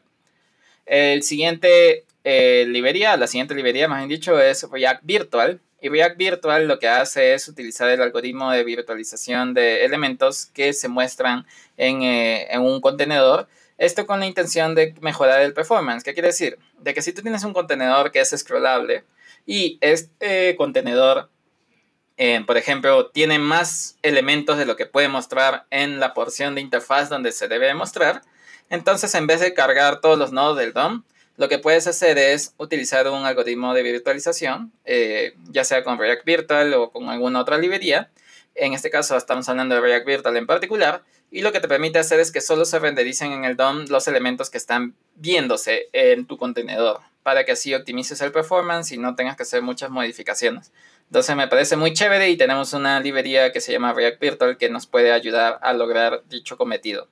El siguiente eh, librería, la siguiente librería, más bien dicho, es React Virtual. Y React Virtual lo que hace es utilizar el algoritmo de virtualización de elementos que se muestran en, eh, un contenedor. Esto con la intención de mejorar el performance. ¿Qué quiere decir? De que si tú tienes un contenedor que es scrollable y este contenedor, eh, por ejemplo, tiene más elementos de lo que puede mostrar en la porción de interfaz donde se debe mostrar, entonces en vez de cargar todos los nodos del DOM, lo que puedes hacer es utilizar un algoritmo de virtualización, eh, ya sea con React Virtual o con alguna otra librería. En este caso estamos hablando de React Virtual en particular. Y lo que te permite hacer es que solo se rendericen en el DOM los elementos que están viéndose en tu contenedor, para que así optimices el performance y no tengas que hacer muchas modificaciones. Entonces me parece muy chévere y tenemos una librería que se llama React Virtual que nos puede ayudar a lograr dicho cometido.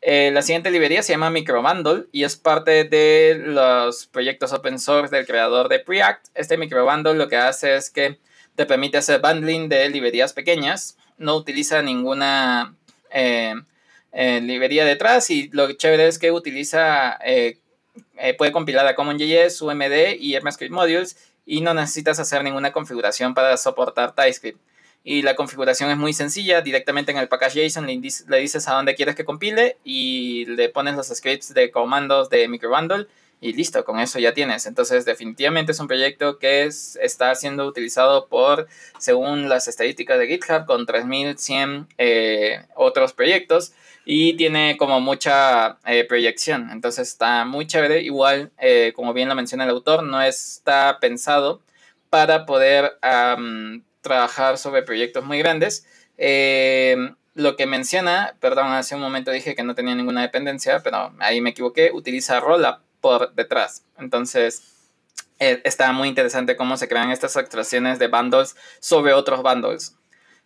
Eh, la siguiente librería se llama Microbundle y es parte de los proyectos open source del creador de Preact. Este Microbundle lo que hace es que te permite hacer bundling de librerías pequeñas. No utiliza ninguna eh, eh, librería detrás y lo chévere es que utiliza, puede compilar a CommonJS, UMD y ECMAScript Modules y no necesitas hacer ninguna configuración para soportar TypeScript y la configuración es muy sencilla. Directamente en el package JSON le, dices a dónde quieres que compile y le pones los scripts de comandos de microbundle y listo, con eso ya tienes. Entonces, definitivamente es un proyecto que es, está siendo utilizado por, según las estadísticas de GitHub, con 3100 eh, otros proyectos y tiene como mucha eh, proyección. Entonces, está muy chévere. Igual, eh, como bien lo menciona el autor, no está pensado para poder trabajar sobre proyectos muy grandes. Eh, lo que menciona, perdón, hace un momento dije que no tenía ninguna dependencia, pero ahí me equivoqué, utiliza Rollup por detrás. Entonces, eh, está muy interesante cómo se crean estas extracciones de bundles sobre otros bundles.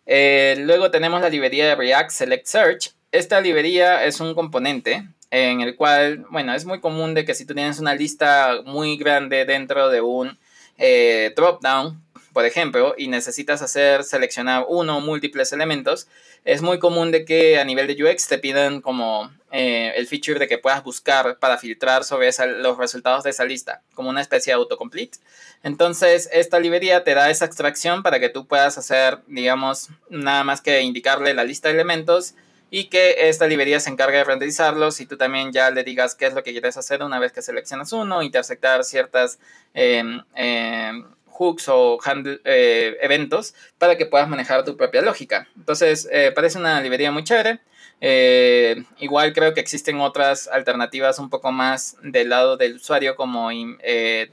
Eh, luego tenemos la librería de React Select Search. Esta librería es un componente en el cual, bueno, es muy común de que si tú tienes una lista muy grande dentro de un dropdown, por ejemplo, y necesitas hacer seleccionar uno o múltiples elementos, es muy común de que a nivel de UX te pidan como eh, el feature de que puedas buscar para filtrar sobre los resultados de esa lista, como una especie de autocomplete. Entonces, esta librería te da esa extracción para que tú puedas hacer, digamos, nada más que indicarle la lista de elementos y que esta librería se encargue de renderizarlos y tú también ya le digas qué es lo que quieres hacer una vez que seleccionas uno, intersectar ciertas... Em, em, hooks o handle, eh, eventos para que puedas manejar tu propia lógica. Entonces, eh, parece una librería muy chévere. Eh, igual creo que existen otras alternativas un poco más del lado del usuario como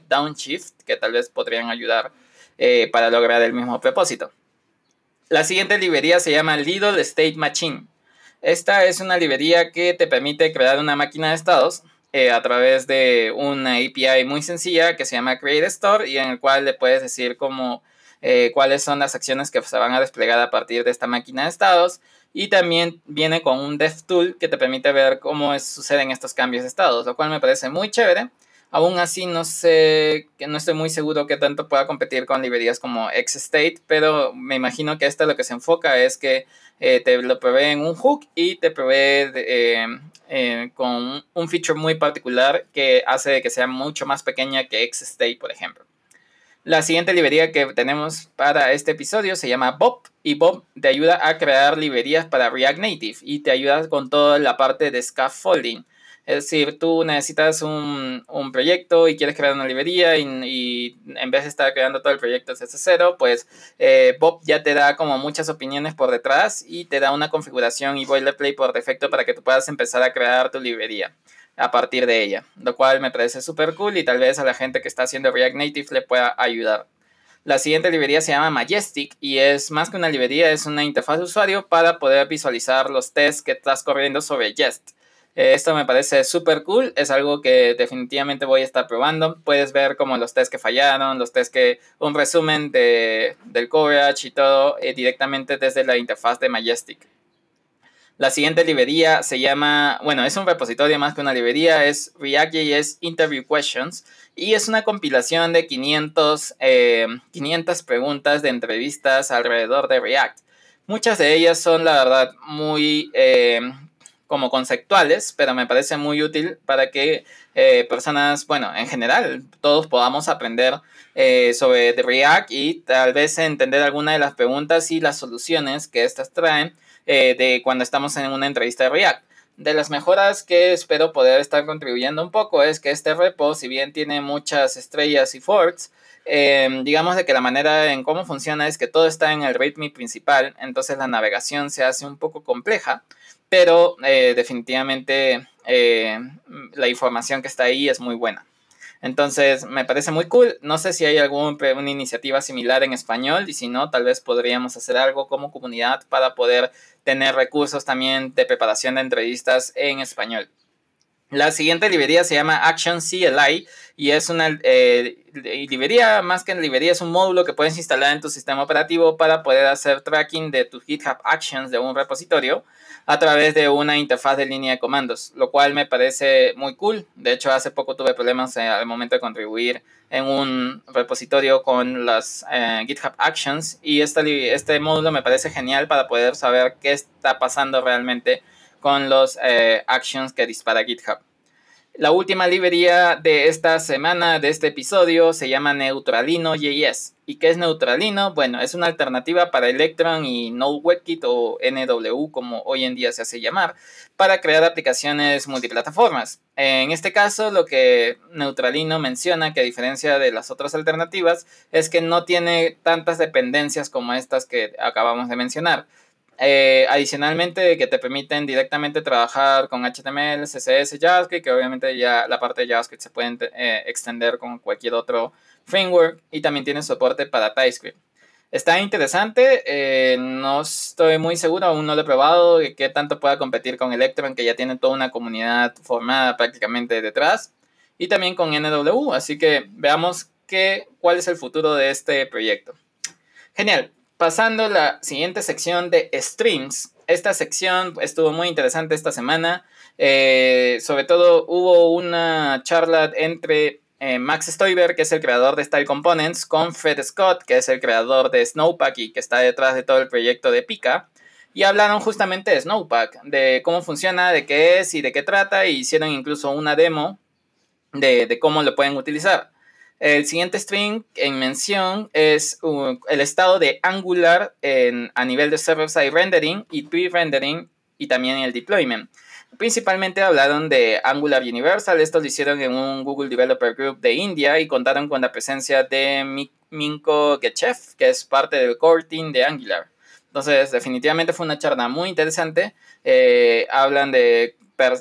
Downshift que tal vez podrían ayudar para lograr el mismo propósito. La siguiente librería se llama Lidl State Machine. Esta es una librería que te permite crear una máquina de estados eh, a través de una API muy sencilla que se llama Create Store y en el cual le puedes decir cómo, eh, cuáles son las acciones que se van a desplegar a partir de esta máquina de estados. Y también viene con un DevTool que te permite ver cómo suceden estos cambios de estados, lo cual me parece muy chévere. Aún así, no sé, que no estoy muy seguro que tanto pueda competir con librerías como XState, pero me imagino que esta lo que se enfoca es que eh, te lo provee en un hook y te provee eh, con un feature muy particular que hace que sea mucho más pequeña que XState, por ejemplo. La siguiente librería que tenemos para este episodio se llama Bob y Bob te ayuda a crear librerías para React Native y te ayuda con toda la parte de scaffolding. Es decir, tú necesitas un, un proyecto y quieres crear una librería y, en vez de estar creando todo el proyecto desde cero, pues eh, Bob ya te da como muchas opiniones por detrás y te da una configuración y boilerplate por defecto para que tú puedas empezar a crear tu librería a partir de ella, lo cual me parece súper cool y tal vez a la gente que está haciendo React Native le pueda ayudar. La siguiente librería se llama Majestic y es más que una librería, es una interfaz de usuario para poder visualizar los tests que estás corriendo sobre Jest. Eh, esto me parece súper cool, es algo que definitivamente voy a estar probando. Puedes ver como los test que fallaron, los test que, un resumen de, del coverage y todo eh, directamente desde la interfaz de Majestic. La siguiente librería se llama, bueno, es un repositorio más que una librería, es React.js Interview Questions y es una compilación de 500, 500 preguntas de entrevistas alrededor de React. Muchas de ellas son, la verdad, muy eh, como conceptuales, pero me parece muy útil para que eh, personas, bueno, en general, todos podamos aprender eh, sobre React y tal vez entender alguna de las preguntas y las soluciones que estas traen de cuando estamos en una entrevista de React. De las mejoras que espero poder estar contribuyendo un poco es que este repo, si bien tiene muchas estrellas y forks, Em, digamos de que la manera en cómo funciona es que todo está en el README principal, entonces la navegación se hace un poco compleja, pero eh, definitivamente eh, la información que está ahí es muy buena. Entonces me parece muy cool. No sé si hay alguna iniciativa similar en español y si no, tal vez podríamos hacer algo como comunidad para poder tener recursos también de preparación de entrevistas en español. La siguiente librería se llama Action CLI y es una eh, librería, más que en librería, es un módulo que puedes instalar en tu sistema operativo para poder hacer tracking de tus GitHub Actions de un repositorio a través de una interfaz de línea de comandos, lo cual me parece muy cool. De hecho, hace poco tuve problemas eh, al momento de contribuir en un repositorio con las eh, GitHub Actions y este módulo me parece genial para poder saber qué está pasando realmente con los eh, actions que dispara GitHub. La última librería de esta semana, de este episodio, se llama Neutralino.js. ¿Y qué es Neutralino? Bueno, es una alternativa para Electron y NodeWebKit o NW, como hoy en día se hace llamar, para crear aplicaciones multiplataformas. En este caso, lo que Neutralino menciona, que a diferencia de las otras alternativas, es que no tiene tantas dependencias como estas que acabamos de mencionar eh, adicionalmente, que te permiten directamente trabajar con HTML, CSS, JavaScript, que obviamente ya la parte de JavaScript se puede eh, extender con cualquier otro framework y también tiene soporte para TypeScript. Está interesante, eh, no estoy muy seguro, aún no lo he probado, de qué tanto pueda competir con Electron, que ya tiene toda una comunidad formada prácticamente detrás, y también con NW, así que veamos qué, cuál es el futuro de este proyecto. Genial, Pasando a la siguiente sección de streams. Esta sección estuvo muy interesante esta semana. Eh, sobre todo hubo una charla entre eh, Max Stoiber, que es el creador de Style Components, con Fred Scott, que es el creador de Snowpack y que está detrás de todo el proyecto de Pika. Y hablaron justamente de Snowpack, de cómo funciona, de qué es y de qué trata. Y hicieron incluso una demo de, de cómo lo pueden utilizar. El siguiente string en mención es uh, el estado de Angular en, a nivel de server-side rendering y pre-rendering y también el deployment. Principalmente hablaron de Angular Universal, esto lo hicieron en un Google Developer Group de India y contaron con la presencia de Minko Gechev, que es parte del core team de Angular. Entonces, definitivamente fue una charla muy interesante. Eh, hablan de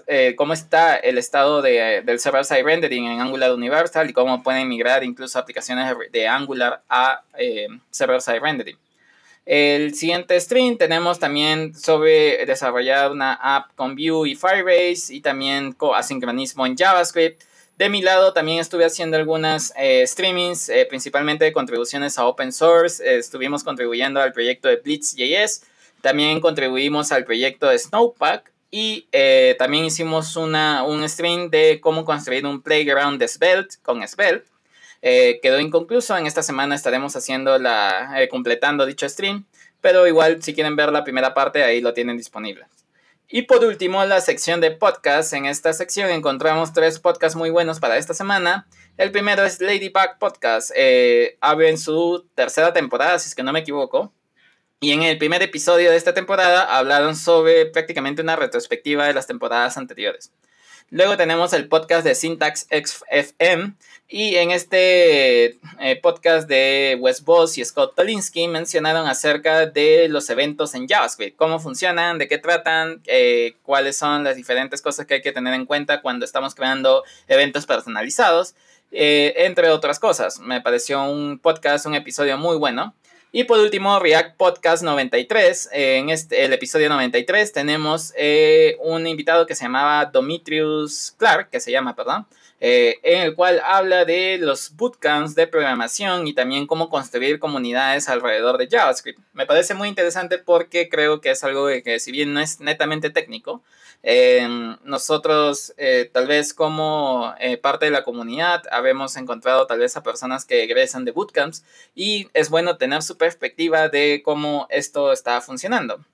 eh, cómo está el estado de, del server-side rendering en Angular Universal y cómo pueden migrar incluso aplicaciones de Angular a eh, server-side rendering. El siguiente stream tenemos también sobre desarrollar una app con Vue y Firebase y también asincronismo en JavaScript. De mi lado también estuve haciendo algunas eh, streamings, principalmente de contribuciones a open source. estuvimos contribuyendo al proyecto de Blitz.js. También contribuimos al proyecto de Snowpack y eh, también hicimos una, un stream de cómo construir un playground de Svelte con Svelte. Eh, quedó inconcluso. En esta semana estaremos haciendo la, eh, completando dicho stream. Pero igual, si quieren ver la primera parte, ahí lo tienen disponible. Y por último, la sección de podcast. En esta sección encontramos tres podcasts muy buenos para esta semana. El primero es Ladybug Podcast. abren su tercera temporada, si es que no me equivoco. Y en el primer episodio de esta temporada hablaron sobre prácticamente una retrospectiva de las temporadas anteriores. Luego tenemos el podcast de Syntax XFM y en este eh, podcast de Wes Boss y Scott Tolinsky mencionaron acerca de los eventos en JavaScript, cómo funcionan, de qué tratan, eh, cuáles son las diferentes cosas que hay que tener en cuenta cuando estamos creando eventos personalizados, eh, entre otras cosas. Me pareció un podcast, un episodio muy bueno. Y por último, React Podcast 93. En este, el episodio 93 tenemos eh, un invitado que se llamaba Domitrius Clark, que se llama, perdón, eh, en el cual habla de los bootcamps de programación y también cómo construir comunidades alrededor de JavaScript. Me parece muy interesante porque creo que es algo que si bien no es netamente técnico, Em, nosotros, eh, tal vez como eh, parte de la comunidad, habemos encontrado tal vez a personas que egresan de bootcamps y es bueno tener su perspectiva de cómo esto está funcionando.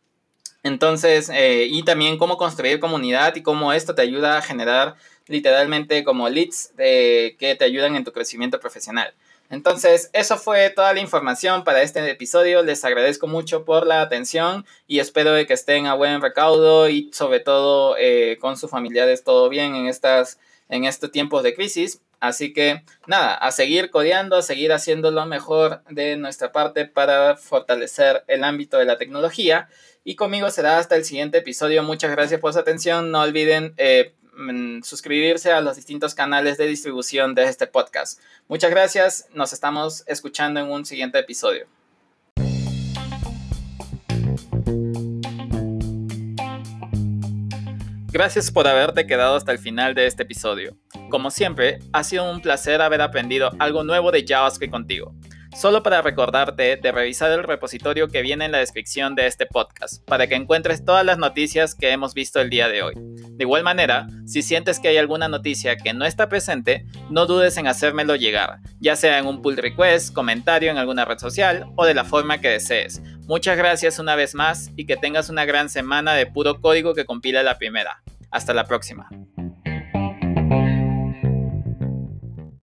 Entonces, y también cómo construir comunidad y cómo esto te ayuda a generar literalmente como leads que te ayudan en tu crecimiento profesional. Entonces, eso fue toda la información para este episodio. Les agradezco mucho por la atención y espero que estén a buen recaudo y sobre todo eh, con sus familiares todo bien en, estas, en estos tiempos de crisis. Así que nada, a seguir codeando, a seguir haciendo lo mejor de nuestra parte para fortalecer el ámbito de la tecnología. Y conmigo será hasta el siguiente episodio. Muchas gracias por su atención. No olviden eh, suscribirse a los distintos canales de distribución de este podcast. Muchas gracias, nos estamos escuchando en un siguiente episodio. Gracias por haberte quedado hasta el final de este episodio. Como siempre, ha sido un placer haber aprendido algo nuevo de JavaScript contigo. Solo para recordarte de revisar el repositorio que viene en la descripción de este podcast, para que encuentres todas las noticias que hemos visto el día de hoy. De igual manera, si sientes que hay alguna noticia que no está presente, no dudes en hacérmelo llegar, ya sea en un pull request, comentario en alguna red social o de la forma que desees. Muchas gracias una vez más y que tengas una gran semana de puro código que compila la primera. Hasta la próxima.